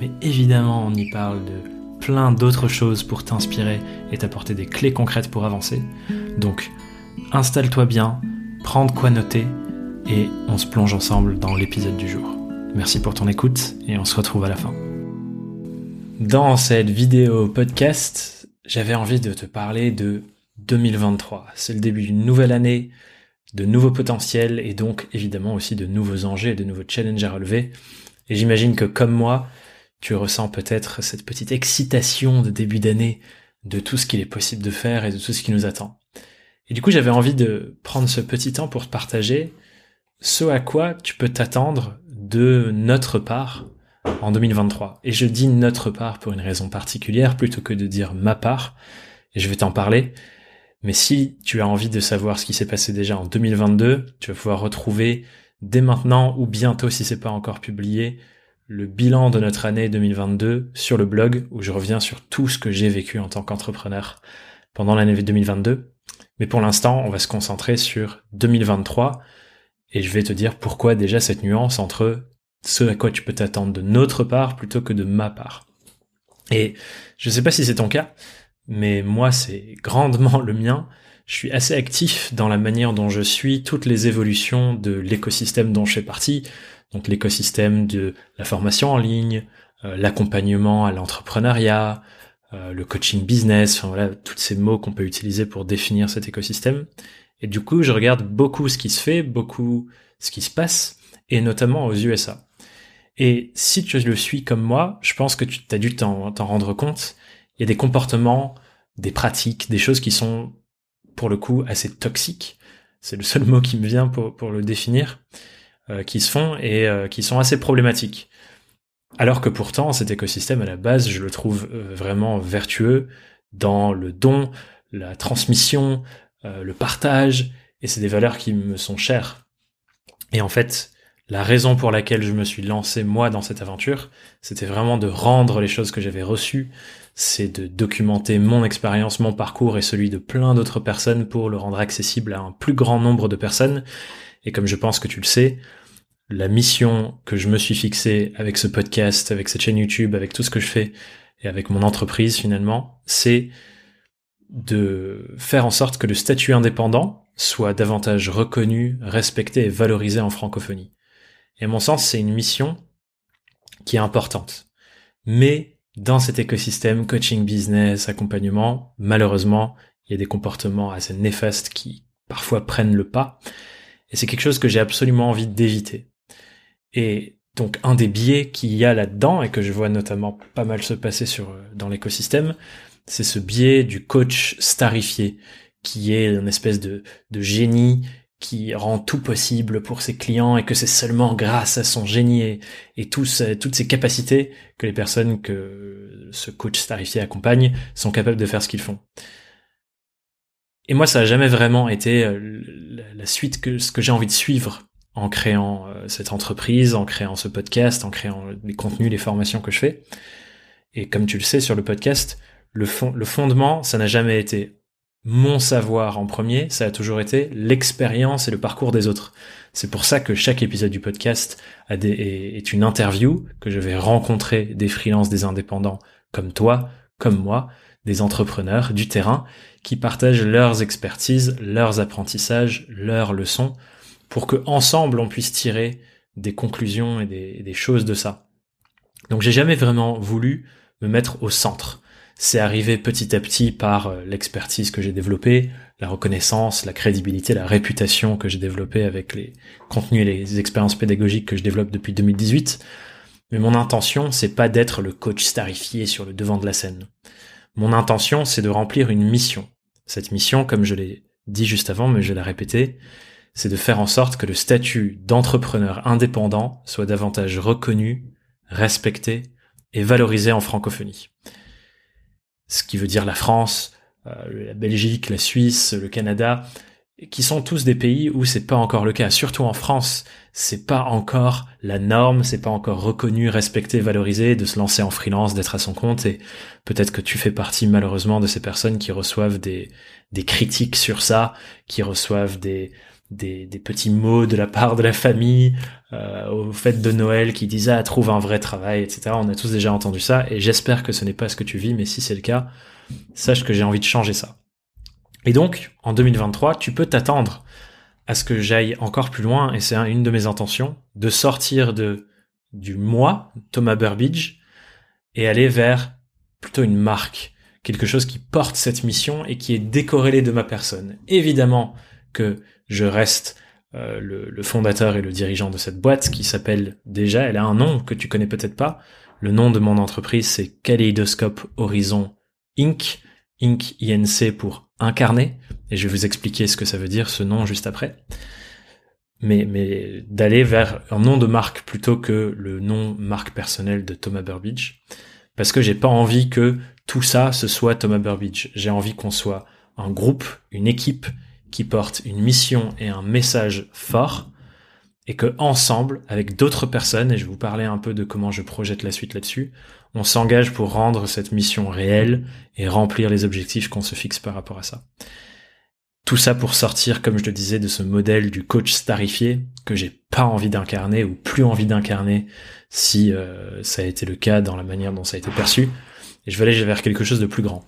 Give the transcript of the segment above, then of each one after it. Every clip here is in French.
mais évidemment on y parle de plein d'autres choses pour t'inspirer et t'apporter des clés concrètes pour avancer. Donc installe-toi bien, prends de quoi noter et on se plonge ensemble dans l'épisode du jour. Merci pour ton écoute et on se retrouve à la fin. Dans cette vidéo podcast, j'avais envie de te parler de 2023. C'est le début d'une nouvelle année, de nouveaux potentiels et donc évidemment aussi de nouveaux enjeux et de nouveaux challenges à relever. Et j'imagine que comme moi, tu ressens peut-être cette petite excitation de début d'année de tout ce qu'il est possible de faire et de tout ce qui nous attend. Et du coup, j'avais envie de prendre ce petit temps pour te partager ce à quoi tu peux t'attendre de notre part en 2023. Et je dis notre part pour une raison particulière plutôt que de dire ma part. Et je vais t'en parler. Mais si tu as envie de savoir ce qui s'est passé déjà en 2022, tu vas pouvoir retrouver dès maintenant ou bientôt si c'est pas encore publié le bilan de notre année 2022 sur le blog où je reviens sur tout ce que j'ai vécu en tant qu'entrepreneur pendant l'année 2022. Mais pour l'instant, on va se concentrer sur 2023 et je vais te dire pourquoi déjà cette nuance entre ce à quoi tu peux t'attendre de notre part plutôt que de ma part. Et je ne sais pas si c'est ton cas, mais moi c'est grandement le mien. Je suis assez actif dans la manière dont je suis toutes les évolutions de l'écosystème dont je fais partie, donc l'écosystème de la formation en ligne, euh, l'accompagnement à l'entrepreneuriat, euh, le coaching business, enfin voilà, tous ces mots qu'on peut utiliser pour définir cet écosystème. Et du coup, je regarde beaucoup ce qui se fait, beaucoup ce qui se passe, et notamment aux USA. Et si tu le suis comme moi, je pense que tu as dû t'en rendre compte, il y a des comportements, des pratiques, des choses qui sont pour le coup assez toxiques. C'est le seul mot qui me vient pour, pour le définir. Euh, qui se font et euh, qui sont assez problématiques. Alors que pourtant, cet écosystème, à la base, je le trouve euh, vraiment vertueux dans le don, la transmission, le partage, et c'est des valeurs qui me sont chères. Et en fait, la raison pour laquelle je me suis lancé moi dans cette aventure, c'était vraiment de rendre les choses que j'avais reçues, c'est de documenter mon expérience, mon parcours et celui de plein d'autres personnes pour le rendre accessible à un plus grand nombre de personnes et comme je pense que tu le sais, la mission que je me suis fixée avec ce podcast, avec cette chaîne YouTube, avec tout ce que je fais et avec mon entreprise finalement, c'est de faire en sorte que le statut indépendant soit davantage reconnu, respecté et valorisé en francophonie. Et à mon sens, c'est une mission qui est importante. Mais dans cet écosystème coaching business, accompagnement, malheureusement, il y a des comportements assez néfastes qui parfois prennent le pas. Et c'est quelque chose que j'ai absolument envie d'éviter. Et donc un des biais qu'il y a là-dedans et que je vois notamment pas mal se passer euh, dans l'écosystème, c'est ce biais du coach starifié qui est une espèce de génie qui rend tout possible pour ses clients et que c'est seulement grâce à son génie et, et toutes ses capacités que les personnes que ce coach starifié accompagne sont capables de faire ce qu'ils font. Et moi, ça a jamais vraiment été euh, la suite que ce que j'ai envie de suivre en créant euh, cette entreprise, en créant ce podcast, en créant les contenus, les formations que je fais. Et comme tu le sais sur le podcast, le, fond, le fondement, ça n'a jamais été mon savoir en premier, ça a toujours été l'expérience et le parcours des autres. C'est pour ça que chaque épisode du podcast est une interview, que je vais rencontrer des freelances, des indépendants comme toi, comme moi, des entrepreneurs du terrain qui partagent leurs expertises, leurs apprentissages, leurs leçons pour que ensemble on puisse tirer des conclusions et des, choses de ça. Donc j'ai jamais vraiment voulu me mettre au centre. C'est arrivé petit à petit par euh, l'expertise que j'ai développée, la reconnaissance, la crédibilité, la réputation que j'ai développée avec les contenus et les expériences pédagogiques que je développe depuis 2018. Mais mon intention, c'est pas d'être le coach starifié sur le devant de la scène. Mon intention, c'est de remplir une mission. Cette mission, comme je l'ai dit juste avant, mais je vais la répéter, c'est de faire en sorte que le statut d'entrepreneur indépendant soit davantage reconnu, respecté est valorisé en francophonie. Ce qui veut dire la France, euh, la Belgique, la Suisse, le Canada, qui sont tous des pays où c'est pas encore le cas. Surtout en France, c'est pas encore la norme, c'est pas encore reconnu, respecté, valorisé de se lancer en freelance, d'être à son compte. Et peut-être que tu fais partie malheureusement de ces personnes qui reçoivent des, des critiques sur ça, qui reçoivent des, des, des petits mots de la part de la famille euh, au fait de Noël qui disent ah trouve un vrai travail, etc. On a tous déjà entendu ça et j'espère que ce n'est pas ce que tu vis, mais si c'est le cas, sache que j'ai envie de changer ça. Et donc, en 2023, tu peux t'attendre à ce que j'aille encore plus loin, et c'est une de mes intentions, de sortir de du moi, Thomas Burbidge, et aller vers plutôt une marque, quelque chose qui porte cette mission et qui est décorrélé de ma personne. Évidemment je reste euh, le, fondateur et le dirigeant de cette boîte qui s'appelle déjà, elle a un nom que tu connais peut-être pas. Le nom de mon entreprise, c'est Kaleidoscope Horizon Inc. Inc. INC pour incarner, et je vais vous expliquer ce que ça veut dire ce nom juste après. Mais, mais d'aller vers un nom de marque plutôt que le nom marque personnelle de Thomas Burbidge, parce que j'ai pas envie que tout ça ce soit Thomas Burbidge. J'ai envie qu'on soit un groupe, une équipe qui porte une mission et un message fort, et que ensemble, avec d'autres personnes, et je vais vous parler un peu de comment je projette la suite là-dessus, on s'engage pour rendre cette mission réelle et remplir les objectifs qu'on se fixe par rapport à ça. Tout ça pour sortir, comme je le disais, de ce modèle du coach starifié que j'ai pas envie d'incarner ou plus envie d'incarner si euh, ça a été le cas dans la manière dont ça a été perçu. Et je vais aller vers quelque chose de plus grand.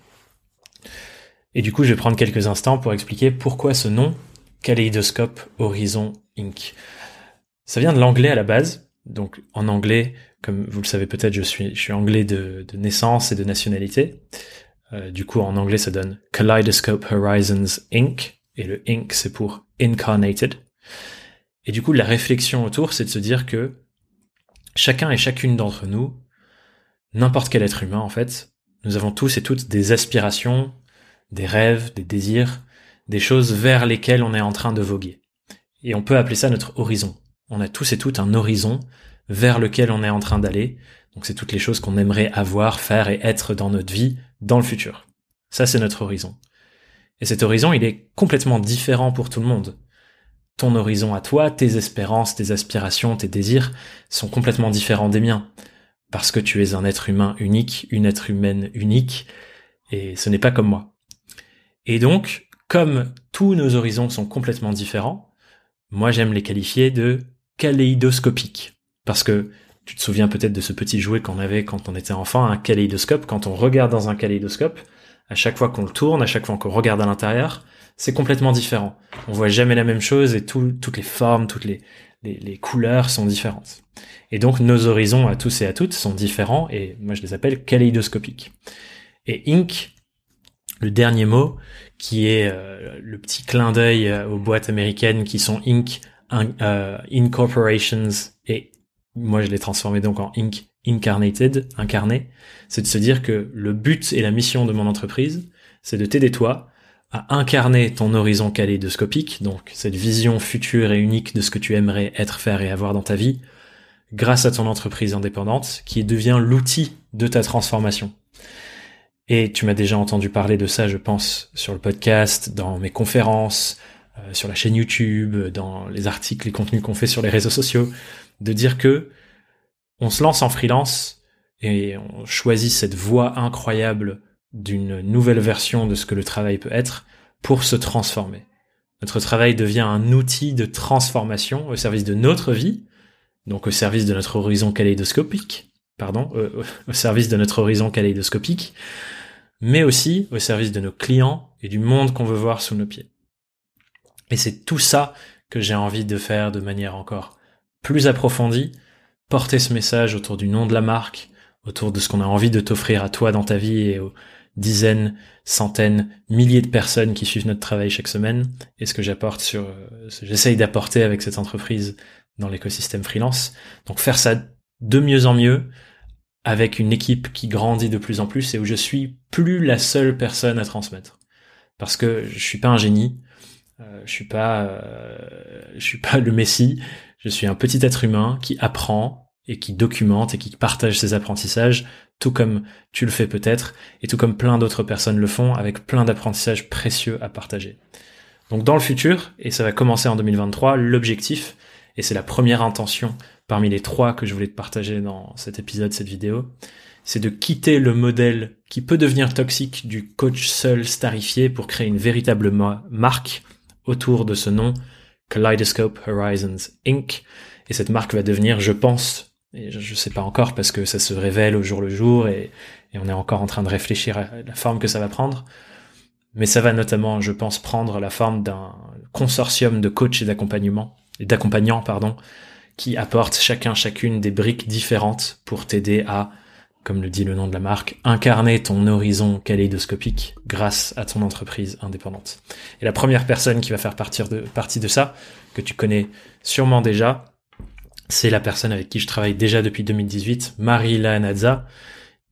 Et du coup, je vais prendre quelques instants pour expliquer pourquoi ce nom, Kaleidoscope Horizon Inc. Ça vient de l'anglais à la base. Donc en anglais, comme vous le savez peut-être, je suis, anglais de, de naissance et de nationalité. Euh, du coup, en anglais, ça donne Kaleidoscope Horizons Inc. Et le Inc, c'est pour Incarnated. Et du coup, la réflexion autour, c'est de se dire que chacun et chacune d'entre nous, n'importe quel être humain en fait, nous avons tous et toutes des aspirations, des rêves, des désirs, des choses vers lesquelles on est en train de voguer. Et on peut appeler ça notre horizon. On a tous et toutes un horizon vers lequel on est en train d'aller. Donc c'est toutes les choses qu'on aimerait avoir, faire et être dans notre vie dans le futur. Ça c'est notre horizon. Et cet horizon, il est complètement différent pour tout le monde. Ton horizon à toi, tes espérances, tes aspirations, tes désirs sont complètement différents des miens. Parce que tu es un être humain unique, une être humaine unique, et ce n'est pas comme moi. Et donc, comme tous nos horizons sont complètement différents, moi j'aime les qualifier de kaléidoscopiques. Parce que tu te souviens peut-être de ce petit jouet qu'on avait quand on était enfant, un kaléidoscope. Quand on regarde dans un kaléidoscope, à chaque fois qu'on le tourne, à chaque fois qu'on regarde à l'intérieur, c'est complètement différent. On voit jamais la même chose et toutes les formes, toutes les, couleurs sont différentes. Et donc nos horizons à tous et à toutes sont différents et moi je les appelle kaléidoscopiques. Et Ink, le dernier mot, qui est euh, le petit clin d'œil euh, aux boîtes américaines qui sont Inc, euh, Incorporations et moi je l'ai transformé donc en Inc, Incarnated, incarné, c'est de se dire que le but et la mission de mon entreprise, c'est de t'aider toi à incarner ton horizon kaléidoscopique, donc cette vision future et unique de ce que tu aimerais être, faire et avoir dans ta vie, grâce à ton entreprise indépendante, qui devient l'outil de ta transformation. Et tu m'as déjà entendu parler de ça, je pense, sur le podcast, dans mes conférences, euh, sur la chaîne YouTube, dans les articles, les contenus qu'on fait sur les réseaux sociaux, de dire que on se lance en freelance et on choisit cette voie incroyable d'une nouvelle version de ce que le travail peut être pour se transformer. Notre travail devient un outil de transformation au service de notre vie, donc au service de notre horizon kaléidoscopique, pardon, euh, au service de notre horizon kaléidoscopique, mais aussi au service de nos clients et du monde qu'on veut voir sous nos pieds. Et c'est tout ça que j'ai envie de faire de manière encore plus approfondie, porter ce message autour du nom de la marque, autour de ce qu'on a envie de t'offrir à toi dans ta vie et aux dizaines, centaines, milliers de personnes qui suivent notre travail chaque semaine et ce que j'apporte sur, euh, j'essaye d'apporter avec cette entreprise dans l'écosystème freelance. Donc faire ça de mieux en mieux, avec une équipe qui grandit de plus en plus et où je suis plus la seule personne à transmettre. Parce que je suis pas un génie, euh, je suis pas, euh, je suis pas le messie, je suis un petit être humain qui apprend et qui documente et qui partage ses apprentissages, tout comme tu le fais peut-être, et tout comme plein d'autres personnes le font, avec plein d'apprentissages précieux à partager. Donc dans le futur, et ça va commencer en 2023, l'objectif, et c'est la première intention parmi les trois que je voulais te partager dans cet épisode, cette vidéo, c'est de quitter le modèle qui peut devenir toxique du coach seul starifié pour créer une véritable marque autour de ce nom, Kaleidoscope Horizons Inc. Et cette marque va devenir, je pense, et je ne sais pas encore parce que ça se révèle au jour le jour et, on est encore en train de réfléchir à la forme que ça va prendre. Mais ça va notamment, je pense, prendre la forme d'un consortium de coachs et d'accompagnement, d'accompagnants, pardon, qui apportent chacun, chacune des briques différentes pour t'aider à comme le dit le nom de la marque, incarner ton horizon kaléidoscopique grâce à ton entreprise indépendante. Et la première personne qui va faire de, partie de ça, que tu connais sûrement déjà, c'est la personne avec qui je travaille déjà depuis 2018, Marie Lanazza,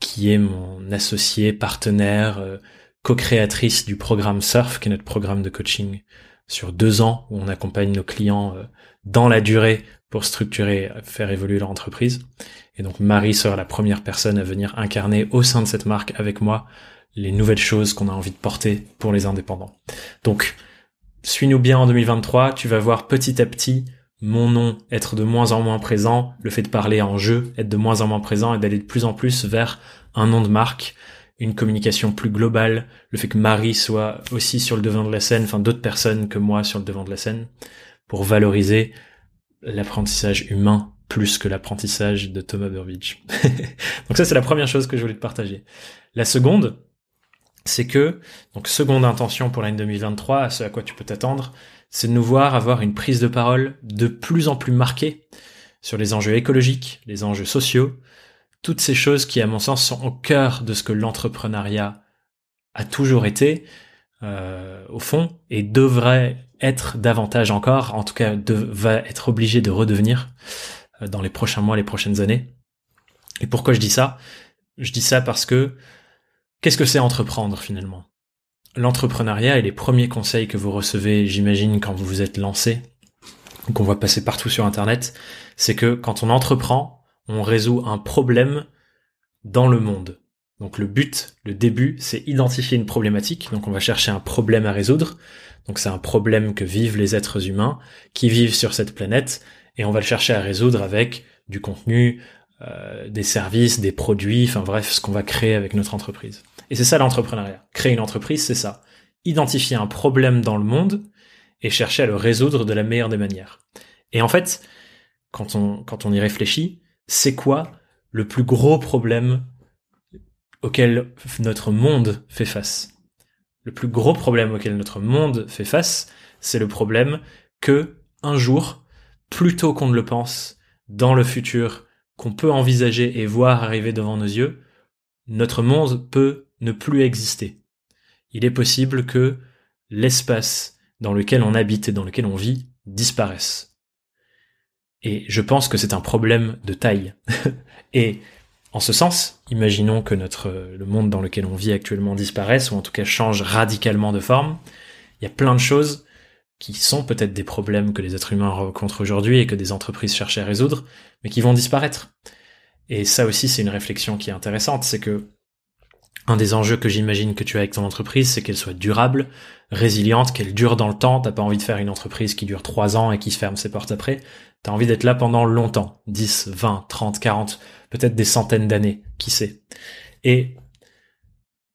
qui est mon associée, partenaire, euh, co-créatrice du programme SURF, qui est notre programme de coaching sur deux ans, où on accompagne nos clients euh, dans la durée pour structurer, faire évoluer leur entreprise. Et donc Marie sera la première personne à venir incarner au sein de cette marque avec moi les nouvelles choses qu'on a envie de porter pour les indépendants. Donc, suis-nous bien en 2023, tu vas voir petit à petit mon nom être de moins en moins présent, le fait de parler en jeu être de moins en moins présent et d'aller de plus en plus vers un nom de marque, une communication plus globale, le fait que Marie soit aussi sur le devant de la scène, enfin d'autres personnes que moi sur le devant de la scène, pour valoriser l'apprentissage humain plus que l'apprentissage de Thomas Burbidge. donc ça, c'est la première chose que je voulais te partager. La seconde, c'est que, donc seconde intention pour l'année 2023, à ce à quoi tu peux t'attendre, c'est de nous voir avoir une prise de parole de plus en plus marquée sur les enjeux écologiques, les enjeux sociaux, toutes ces choses qui, à mon sens, sont au cœur de ce que l'entrepreneuriat a toujours été, euh, au fond, et devrait être davantage encore, en tout cas de, va être obligé de redevenir euh, dans les prochains mois, les prochaines années. Et pourquoi je dis ça? Je dis ça parce que qu'est-ce que c'est entreprendre finalement? L'entrepreneuriat et les premiers conseils que vous recevez, j'imagine, quand vous vous êtes lancé, qu'on voit passer partout sur Internet, c'est que quand on entreprend, on résout un problème dans le monde. Donc le but, le début, c'est identifier une problématique. Donc on va chercher un problème à résoudre. Donc c'est un problème que vivent les êtres humains qui vivent sur cette planète et on va le chercher à résoudre avec du contenu, euh, des services, des produits, enfin bref, ce qu'on va créer avec notre entreprise. Et c'est ça l'entrepreneuriat. Créer une entreprise, c'est ça. Identifier un problème dans le monde et chercher à le résoudre de la meilleure des manières. Et en fait, quand on, quand on y réfléchit, c'est quoi le plus gros problème auquel notre monde fait face? Le plus gros problème auquel notre monde fait face, c'est le problème que un jour, plus tôt qu'on ne le pense, dans le futur, qu'on peut envisager et voir arriver devant nos yeux, notre monde peut ne plus exister. Il est possible que l'espace dans lequel on habite et dans lequel on vit disparaisse. Et je pense que c'est un problème de taille. et en ce sens, imaginons que notre, le monde dans lequel on vit actuellement disparaisse, ou en tout cas change radicalement de forme. Il y a plein de choses qui sont peut-être des problèmes que les êtres humains rencontrent aujourd'hui et que des entreprises cherchent à résoudre, mais qui vont disparaître. Et ça aussi, c'est une réflexion qui est intéressante, c'est que un des enjeux que j'imagine que tu as avec ton entreprise, c'est qu'elle soit durable, résiliente, qu'elle dure dans le temps. T'as pas envie de faire une entreprise qui dure trois ans et qui se ferme ses portes après. T'as envie d'être là pendant longtemps. 10, 20, 30, 40, peut-être des centaines d'années. Qui sait? Et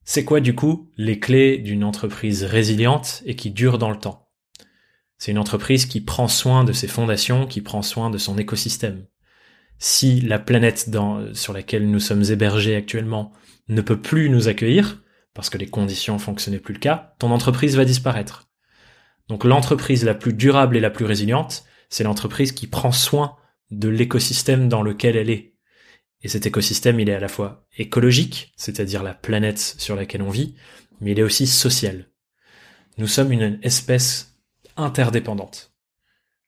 c'est quoi, du coup, les clés d'une entreprise résiliente et qui dure dans le temps? C'est une entreprise qui prend soin de ses fondations, qui prend soin de son écosystème. Si la planète sur laquelle nous sommes hébergés actuellement ne peut plus nous accueillir, parce que les conditions n'est plus le cas, ton entreprise va disparaître. Donc l'entreprise la plus durable et la plus résiliente, c'est l'entreprise qui prend soin de l'écosystème dans lequel elle est. Et cet écosystème, il est à la fois écologique, c'est-à-dire la planète sur laquelle on vit, mais il est aussi social. Nous sommes une espèce interdépendantes.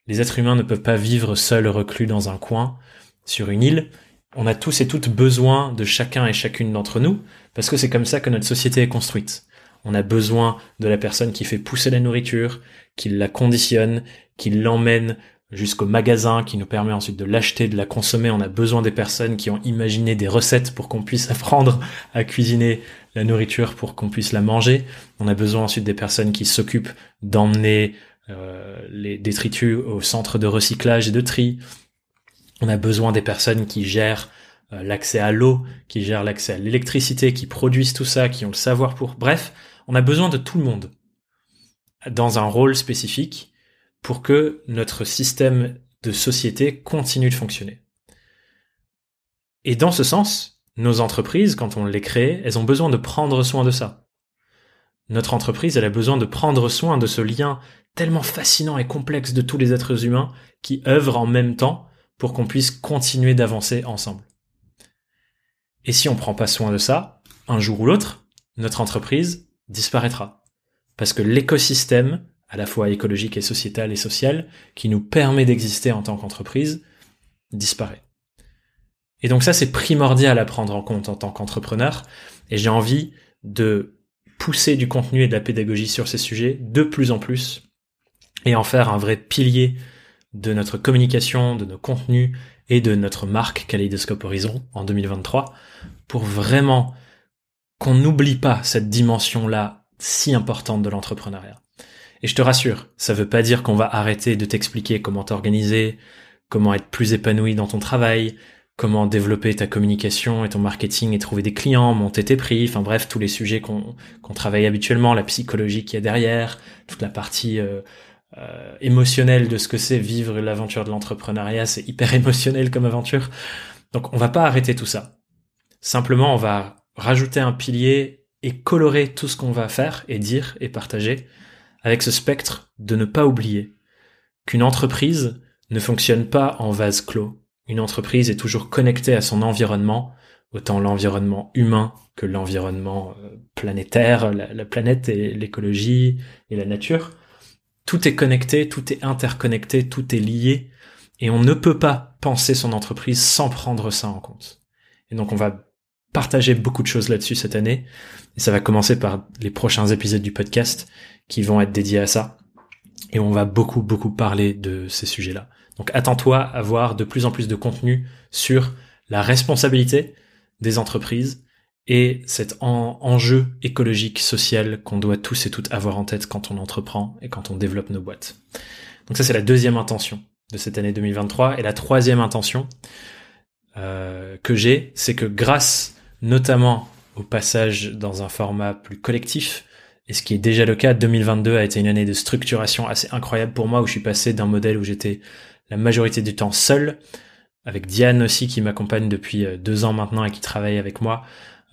Les êtres humains ne peuvent pas vivre seuls reclus dans un coin, sur une île. On a tous et toutes besoin de chacun et chacune d'entre nous, parce que c'est comme ça que notre société est construite. On a besoin de la personne qui fait pousser la nourriture, qui la conditionne, qui l'emmène jusqu'au magasin qui nous permet ensuite de l'acheter, de la consommer. On a besoin des personnes qui ont imaginé des recettes pour qu'on puisse apprendre à cuisiner la nourriture pour qu'on puisse la manger. On a besoin ensuite des personnes qui s'occupent d'emmener euh, les détritus au centre de recyclage et de tri. On a besoin des personnes qui gèrent euh, l'accès à l'eau, qui gèrent l'accès à l'électricité, qui produisent tout ça, qui ont le savoir pour. Bref, on a besoin de tout le monde dans un rôle spécifique pour que notre système de société continue de fonctionner. Et dans ce sens, nos entreprises, quand on les crée, elles ont besoin de prendre soin de ça. Notre entreprise, elle a besoin de prendre soin de ce lien tellement fascinant et complexe de tous les êtres humains qui œuvrent en même temps pour qu'on puisse continuer d'avancer ensemble. Et si on prend pas soin de ça, un jour ou l'autre, notre entreprise disparaîtra. Parce que l'écosystème à la fois écologique et sociétal et social, qui nous permet d'exister en tant qu'entreprise, disparaît. Et donc ça, c'est primordial à prendre en compte en tant qu'entrepreneur, et j'ai envie de pousser du contenu et de la pédagogie sur ces sujets de plus en plus, et en faire un vrai pilier de notre communication, de nos contenus et de notre marque Kaleidoscope Horizon en 2023, pour vraiment qu'on n'oublie pas cette dimension-là si importante de l'entrepreneuriat. Et je te rassure, ça veut pas dire qu'on va arrêter de t'expliquer comment t'organiser, comment être plus épanoui dans ton travail, comment développer ta communication et ton marketing et trouver des clients, monter tes prix, enfin bref, tous les sujets qu'on travaille habituellement, la psychologie qui est derrière, toute la partie euh, euh, émotionnelle de ce que c'est vivre l'aventure de l'entrepreneuriat, c'est hyper émotionnel comme aventure. Donc on va pas arrêter tout ça. Simplement, on va rajouter un pilier et colorer tout ce qu'on va faire et dire et partager avec ce spectre de ne pas oublier qu'une entreprise ne fonctionne pas en vase clos. Une entreprise est toujours connectée à son environnement, autant l'environnement humain que l'environnement euh, planétaire, la, planète et l'écologie et la nature. Tout est connecté, tout est interconnecté, tout est lié, et on ne peut pas penser son entreprise sans prendre ça en compte. Et donc on va partager beaucoup de choses là-dessus cette année, et ça va commencer par les prochains épisodes du podcast qui vont être dédiés à ça. Et on va beaucoup, beaucoup parler de ces sujets-là. Donc attends-toi à voir de plus en plus de contenu sur la responsabilité des entreprises et cet enjeu écologique, social qu'on doit tous et toutes avoir en tête quand on entreprend et quand on développe nos boîtes. Donc ça, c'est la deuxième intention de cette année 2023. Et la troisième intention euh, que j'ai, c'est que grâce notamment au passage dans un format plus collectif, et ce qui est déjà le cas, 2022 a été une année de structuration assez incroyable pour moi, où je suis passé d'un modèle où j'étais la majorité du temps seul, avec Diane aussi qui m'accompagne depuis euh, deux ans maintenant et qui travaille avec moi.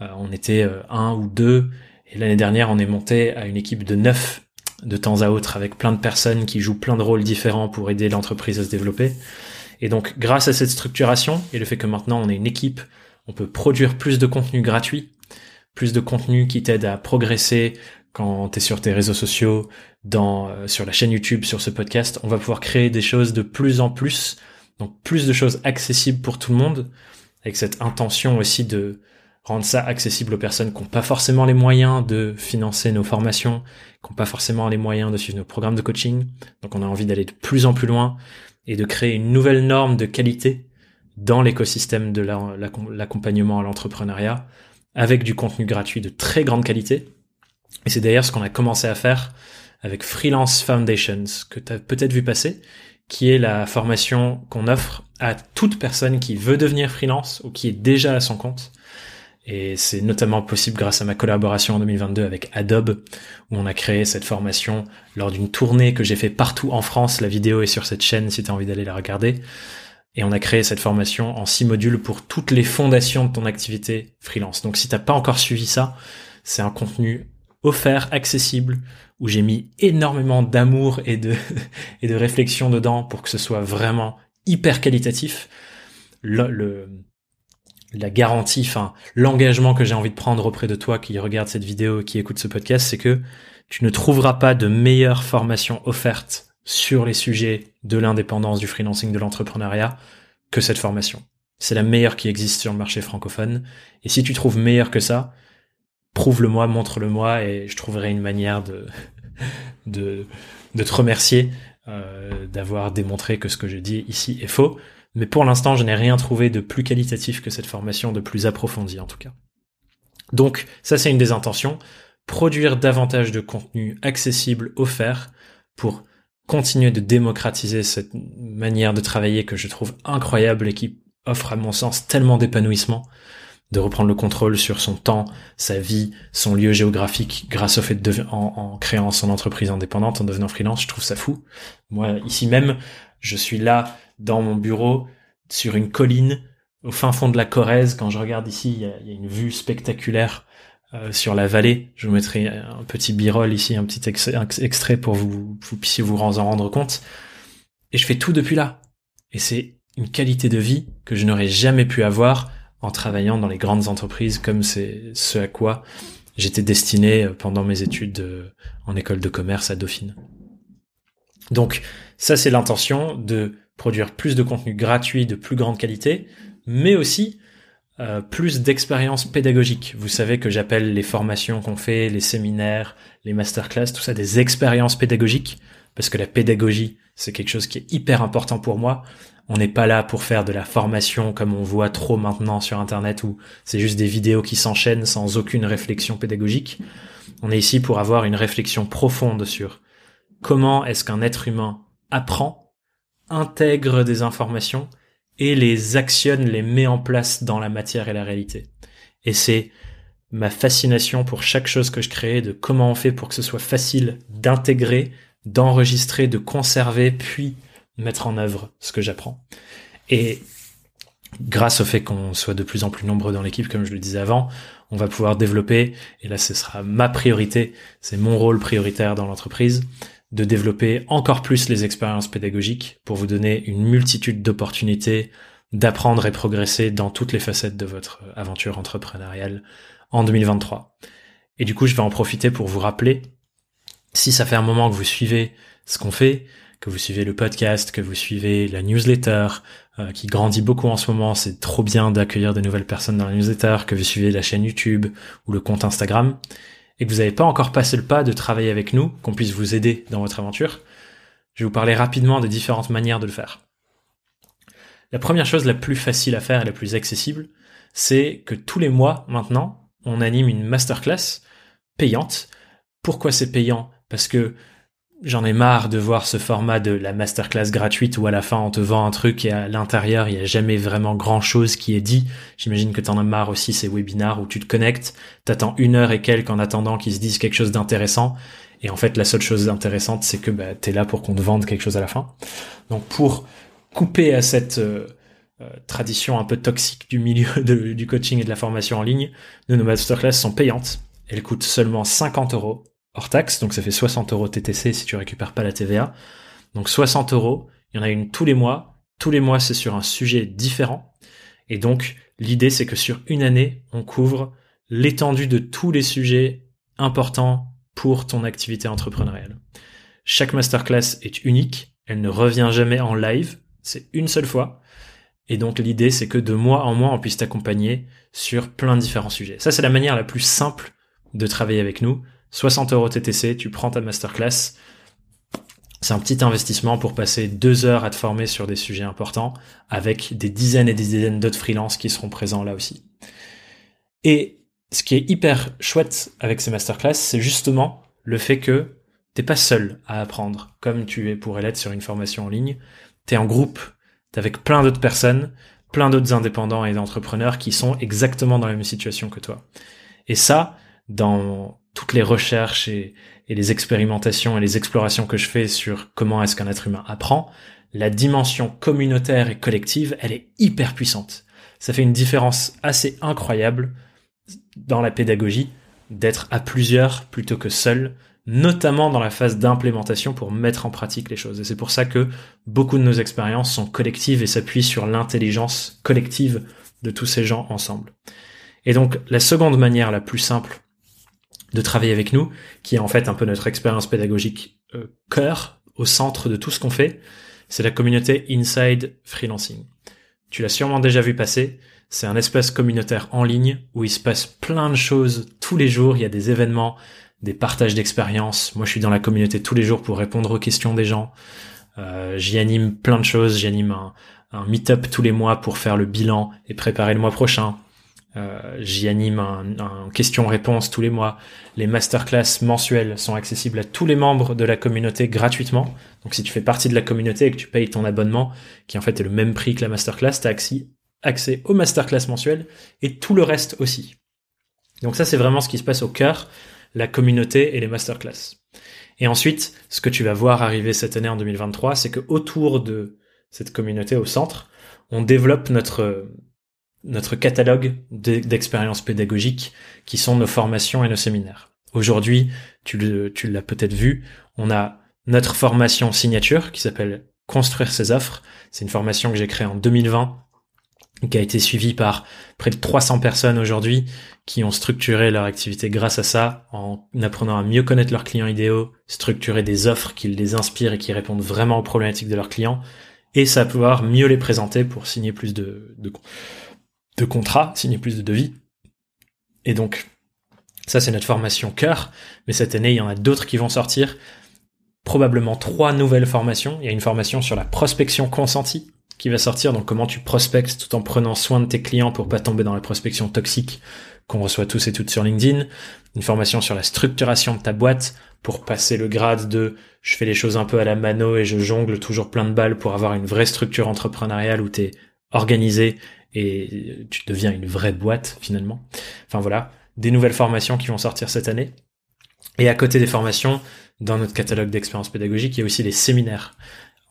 Euh, on était euh, un ou deux, et l'année dernière on est monté à une équipe de neuf de temps à autre, avec plein de personnes qui jouent plein de rôles différents pour aider l'entreprise à se développer. Et donc grâce à cette structuration et le fait que maintenant on est une équipe, on peut produire plus de contenu gratuit, plus de contenu qui t'aide à progresser, quand tu es sur tes réseaux sociaux, euh, sur la chaîne YouTube, sur ce podcast, on va pouvoir créer des choses de plus en plus, donc plus de choses accessibles pour tout le monde, avec cette intention aussi de rendre ça accessible aux personnes qui n'ont pas forcément les moyens de financer nos formations, qui n'ont pas forcément les moyens de suivre nos programmes de coaching. Donc on a envie d'aller de plus en plus loin et de créer une nouvelle norme de qualité dans l'écosystème de l'accompagnement à l'entrepreneuriat, avec du contenu gratuit de très grande qualité, et c'est d'ailleurs ce qu'on a commencé à faire avec Freelance Foundations, que tu as peut-être vu passer, qui est la formation qu'on offre à toute personne qui veut devenir freelance ou qui est déjà à son compte. Et c'est notamment possible grâce à ma collaboration en 2022 avec Adobe, où on a créé cette formation lors d'une tournée que j'ai fait partout en France. La vidéo est sur cette chaîne si tu as envie d'aller la regarder. Et on a créé cette formation en six modules pour toutes les fondations de ton activité freelance. Donc si t'as pas encore suivi ça, c'est un contenu offert, accessible, où j'ai mis énormément d'amour et de, et de réflexion dedans pour que ce soit vraiment hyper qualitatif. La garantie, enfin, l'engagement que j'ai envie de prendre auprès de toi qui regarde cette vidéo, qui écoute ce podcast, c'est que tu ne trouveras pas de meilleure formation offerte sur les sujets de l'indépendance, du freelancing, de l'entrepreneuriat que cette formation. C'est la meilleure qui existe sur le marché francophone. Et si tu trouves meilleure que ça, prouve-le-moi, montre-le-moi et je trouverai une manière de, de, de te remercier euh, d'avoir démontré que ce que je dis ici est faux. Mais pour l'instant, je n'ai rien trouvé de plus qualitatif que cette formation, de plus approfondie en tout cas. Donc ça, c'est une des intentions. Produire davantage de contenu accessible, offert, pour continuer de démocratiser cette manière de travailler que je trouve incroyable et qui offre à mon sens tellement d'épanouissement de reprendre le contrôle sur son temps, sa vie, son lieu géographique grâce au fait de en, en, créant son entreprise indépendante, en devenant freelance, je trouve ça fou. Moi, ici même, je suis là dans mon bureau sur une colline au fin fond de la Corrèze. Quand je regarde ici, il y a, une vue spectaculaire euh, sur la vallée. Je vous mettrai un petit b-roll ici, un petit extrait pour vous, vous puissiez vous en rendre compte. Et je fais tout depuis là. Et c'est une qualité de vie que je n'aurais jamais pu avoir en travaillant dans les grandes entreprises comme c'est ce à quoi j'étais destiné pendant mes études euh, en école de commerce à Dauphine. Donc ça c'est l'intention de produire plus de contenu gratuit de plus grande qualité, mais aussi euh, plus d'expérience pédagogique. Vous savez que j'appelle les formations qu'on fait, les séminaires, les masterclass, tout ça des expériences pédagogiques, parce que la pédagogie, c'est quelque chose qui est hyper important pour moi. On n'est pas là pour faire de la formation comme on voit trop maintenant sur Internet où c'est juste des vidéos qui s'enchaînent sans aucune réflexion pédagogique. On est ici pour avoir une réflexion profonde sur comment est-ce qu'un être humain apprend, intègre des informations et les actionne, les met en place dans la matière et la réalité. Et c'est ma fascination pour chaque chose que je crée, de comment on fait pour que ce soit facile d'intégrer, d'enregistrer, de conserver, puis mettre en œuvre ce que j'apprends. Et grâce au fait qu'on soit de plus en plus nombreux dans l'équipe, comme je le disais avant, on va pouvoir développer, et là ce sera ma priorité, c'est mon rôle prioritaire dans l'entreprise, de développer encore plus les expériences pédagogiques pour vous donner une multitude d'opportunités d'apprendre et progresser dans toutes les facettes de votre aventure entrepreneuriale en 2023. Et du coup, je vais en profiter pour vous rappeler, si ça fait un moment que vous suivez ce qu'on fait, que vous suivez le podcast, que vous suivez la newsletter, euh, qui grandit beaucoup en ce moment, c'est trop bien d'accueillir de nouvelles personnes dans la newsletter, que vous suivez la chaîne YouTube ou le compte Instagram, et que vous n'avez pas encore passé le pas de travailler avec nous, qu'on puisse vous aider dans votre aventure, je vais vous parler rapidement des différentes manières de le faire. La première chose la plus facile à faire et la plus accessible, c'est que tous les mois maintenant, on anime une masterclass payante. Pourquoi c'est payant? Parce que j'en ai marre de voir ce format de la masterclass gratuite où à la fin on te vend un truc et à l'intérieur il y a jamais vraiment grand chose qui est dit. J'imagine que t'en as marre aussi ces webinars où tu te connectes, t'attends une heure et quelques en attendant qu'ils se disent quelque chose d'intéressant et en fait la seule chose intéressante c'est que bah, t'es là pour qu'on te vende quelque chose à la fin. Donc pour couper à cette euh, euh, tradition un peu toxique du milieu du coaching et de la formation en ligne, nos masterclass sont payantes. Elles coûtent seulement 50 euros hors taxe, donc ça fait 60 euros TTC si tu récupères pas la TVA. Donc 60 euros, il y en a une tous les mois. Tous les mois, c'est sur un sujet différent. Et donc, l'idée, c'est que sur une année, on couvre l'étendue de tous les sujets importants pour ton activité entrepreneuriale. Chaque masterclass est unique, elle ne revient jamais en live, c'est une seule fois. Et donc l'idée, c'est que de mois en mois, on puisse t'accompagner sur plein de différents sujets. Ça, c'est la manière la plus simple de travailler avec nous. 60 euros TTC, tu prends ta masterclass. C'est un petit investissement pour passer deux heures à te former sur des sujets importants avec des dizaines et des dizaines d'autres freelances qui seront présents là aussi. Et ce qui est hyper chouette avec ces masterclass, c'est justement le fait que t'es pas seul à apprendre comme tu pourrais l'être sur une formation en ligne. T'es en groupe, t'es avec plein d'autres personnes, plein d'autres indépendants et d'entrepreneurs qui sont exactement dans la même situation que toi. Et ça, dans toutes les recherches et, les expérimentations et les explorations que je fais sur comment est-ce qu'un être humain apprend, la dimension communautaire et collective, elle est hyper puissante. Ça fait une différence assez incroyable dans la pédagogie d'être à plusieurs plutôt que seul, notamment dans la phase d'implémentation pour mettre en pratique les choses. Et c'est pour ça que beaucoup de nos expériences sont collectives et s'appuient sur l'intelligence collective de tous ces gens ensemble. Et donc la seconde manière la plus simple de travailler avec nous, qui est en fait un peu notre expérience pédagogique euh, cœur au centre de tout ce qu'on fait, c'est la communauté Inside Freelancing. Tu l'as sûrement déjà vu passer, c'est un espace communautaire en ligne où il se passe plein de choses tous les jours, il y a des événements, des partages d'expériences. Moi, je suis dans la communauté tous les jours pour répondre aux questions des gens. Euh, j'y anime plein de choses. J'y anime un, un meet-up tous les mois pour faire le bilan et préparer le mois prochain. Euh, J'y anime un, un question-réponse tous les mois. Les masterclass mensuelles sont accessibles à tous les membres de la communauté gratuitement. Donc si tu fais partie de la communauté et que tu payes ton abonnement, qui en fait est le même prix que la masterclass, tu as accès, accès aux masterclass mensuelles et tout le reste aussi. Donc ça c'est vraiment ce qui se passe au cœur, la communauté et les masterclass. Et ensuite, ce que tu vas voir arriver cette année en 2023, c'est que autour de cette communauté au centre, on développe notre notre catalogue d'expériences pédagogiques qui sont nos formations et nos séminaires. Aujourd'hui, tu l'as peut-être vu, on a notre formation signature qui s'appelle Construire ses offres. C'est une formation que j'ai créée en 2020 qui a été suivie par près de 300 personnes aujourd'hui qui ont structuré leur activité grâce à ça en apprenant à mieux connaître leurs clients idéaux, structurer des offres qui les inspirent et qui répondent vraiment aux problématiques de leurs clients et ça pouvoir mieux les présenter pour signer plus de, de, de contrats, signer plus de devis. Et donc, ça c'est notre formation cœur, mais cette année il y en a d'autres qui vont sortir. Probablement trois nouvelles formations. Il y a une formation sur la prospection consentie qui va sortir, donc comment tu prospectes tout en prenant soin de tes clients pour pas tomber dans la prospection toxique qu'on reçoit tous et toutes sur LinkedIn. Une formation sur la structuration de ta boîte pour passer le grade de je fais les choses un peu à la mano et je jongle toujours plein de balles pour avoir une vraie structure entrepreneuriale où tu es organisé et tu deviens une vraie boîte finalement. Enfin voilà, des nouvelles formations qui vont sortir cette année. Et à côté des formations, dans notre catalogue d'expériences pédagogiques, il y a aussi les séminaires.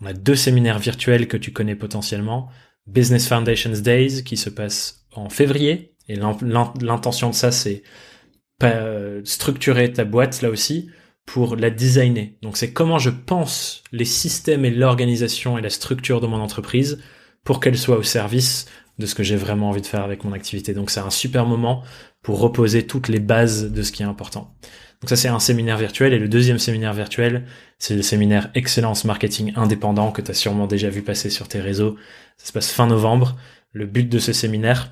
On a deux séminaires virtuels que tu connais potentiellement. Business Foundations Days qui se passe en février. Et l'intention de ça, c'est structurer ta boîte là aussi pour la designer. Donc c'est comment je pense les systèmes et l'organisation et la structure de mon entreprise pour qu'elle soit au service de ce que j'ai vraiment envie de faire avec mon activité. Donc c'est un super moment pour reposer toutes les bases de ce qui est important. Donc ça c'est un séminaire virtuel et le deuxième séminaire virtuel, c'est le séminaire Excellence Marketing Indépendant que tu as sûrement déjà vu passer sur tes réseaux. Ça se passe fin novembre. Le but de ce séminaire,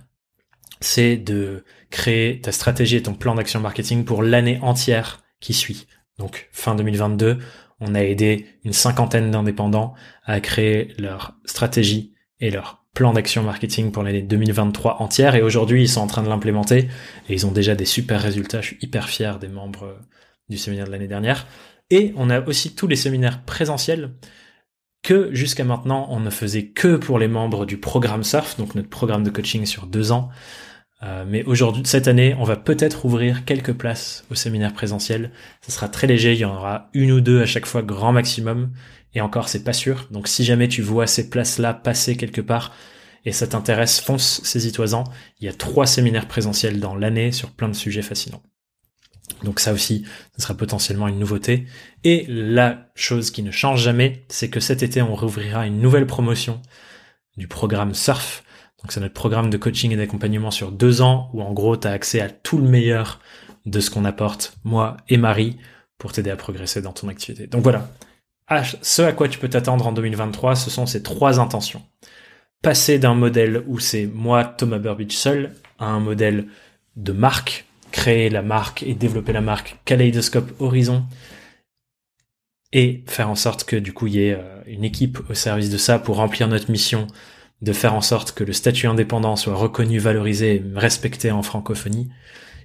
c'est de créer ta stratégie et ton plan d'action marketing pour l'année entière qui suit. Donc fin 2022, on a aidé une cinquantaine d'indépendants à créer leur stratégie et leur plan d'action marketing pour l'année 2023 entière et aujourd'hui ils sont en train de l'implémenter et ils ont déjà des super résultats. Je suis hyper fier des membres euh, du séminaire de l'année dernière. Et on a aussi tous les séminaires présentiels que jusqu'à maintenant on ne faisait que pour les membres du programme SURF, donc notre programme de coaching sur deux ans. Euh, mais aujourd'hui, cette année, on va peut-être ouvrir quelques places au séminaire présentiel. Ce sera très léger, il y en aura une ou deux à chaque fois, grand maximum. Et encore, c'est pas sûr. Donc si jamais tu vois ces places-là passer quelque part et ça t'intéresse, fonce, saisis-toi-en. Il y a trois séminaires présentiels dans l'année sur plein de sujets fascinants. Donc ça aussi, ce sera potentiellement une nouveauté. Et la chose qui ne change jamais, c'est que cet été, on rouvrira une nouvelle promotion du programme Surf. Donc c'est notre programme de coaching et d'accompagnement sur deux ans, où en gros, tu as accès à tout le meilleur de ce qu'on apporte, moi et Marie, pour t'aider à progresser dans ton activité. Donc voilà, ce à quoi tu peux t'attendre en 2023, ce sont ces trois intentions. Passer d'un modèle où c'est moi, Thomas Burbidge seul, à un modèle de marque, créer la marque et développer la marque Kaleidoscope Horizon, et faire en sorte que du coup il y ait euh, une équipe au service de ça pour remplir notre mission de faire en sorte que le statut indépendant soit reconnu, valorisé respecté en francophonie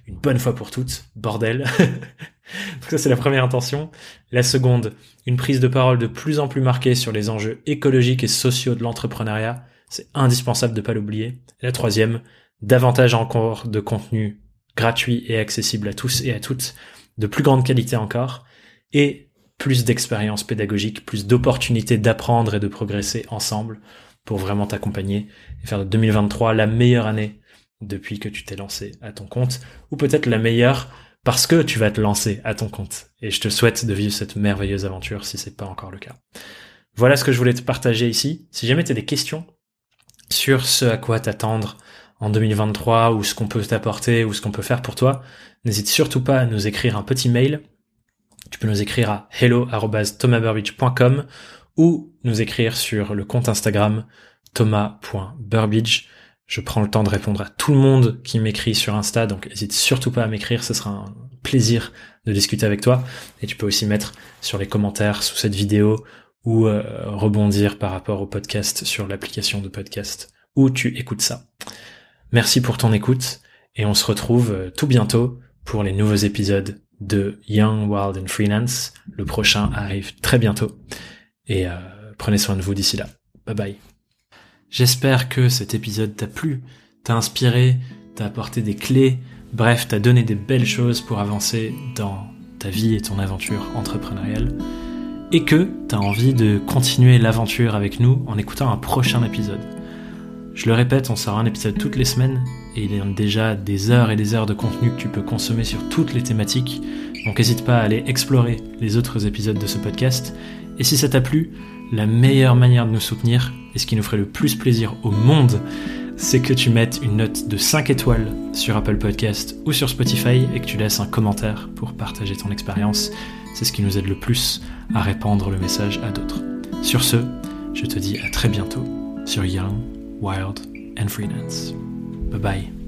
une bonne fois pour toutes, bordel. Donc ça c'est la première intention. La seconde, une prise de parole de plus en plus marquée sur les enjeux écologiques et sociaux de l'entrepreneuriat. C'est indispensable de pas l'oublier. la troisième, davantage encore de contenu gratuit et accessible à tous et à toutes, de plus grande qualité encore, et plus d'expérience pédagogique, plus d'opportunités d'apprendre et de progresser ensemble pour vraiment t'accompagner et faire de 2023 la meilleure année depuis que tu t'es lancé à ton compte, ou peut-être la meilleure parce que tu vas te lancer à ton compte. Et je te souhaite de vivre cette merveilleuse aventure si c'est pas encore le cas. Voilà ce que je voulais te partager ici. Si jamais tu as des questions sur ce à quoi t'attendre en 2023 ou ce qu'on peut t'apporter ou ce qu'on peut faire pour toi, n'hésite surtout pas à nous écrire un petit mail. Tu peux nous écrire à hello@thomasburbidge.com ou nous écrire sur le compte Instagram thomas.burbidge. Je prends le temps de répondre à tout le monde qui m'écrit sur Insta, donc n'hésite surtout pas à m'écrire, ce sera un plaisir de discuter avec toi. Et tu peux aussi mettre sur les commentaires sous cette vidéo ou euh, rebondir par rapport au podcast sur l'application de podcast où tu écoutes ça. Merci pour ton écoute et on se retrouve euh, tout bientôt pour les nouveaux épisodes de Young, Wild and Freelance. Le prochain arrive très bientôt et euh, prenez soin de vous d'ici là. Bye bye. J'espère que cet épisode t'a plu, t'a inspiré, t'a apporté des clés, bref, t'a donné des belles choses pour avancer dans ta vie et ton aventure entrepreneuriale et que tu as envie de continuer l'aventure avec nous en écoutant un prochain épisode. Je le répète, on sort un épisode toutes les semaines et il y a déjà des heures et des heures de contenu que tu peux consommer sur toutes les thématiques. Donc n'hésite pas à aller explorer les autres épisodes de ce podcast. Et si ça t'a plu, la meilleure manière de nous soutenir et ce qui nous ferait le plus plaisir au monde, c'est que tu mettes une note de 5 étoiles sur Apple Podcast ou sur Spotify et que tu laisses un commentaire pour partager ton expérience. C'est ce qui nous aide le plus à répandre le message à d'autres. Sur ce, je te dis à très bientôt sur Young, Wild and Freelance. Bye bye.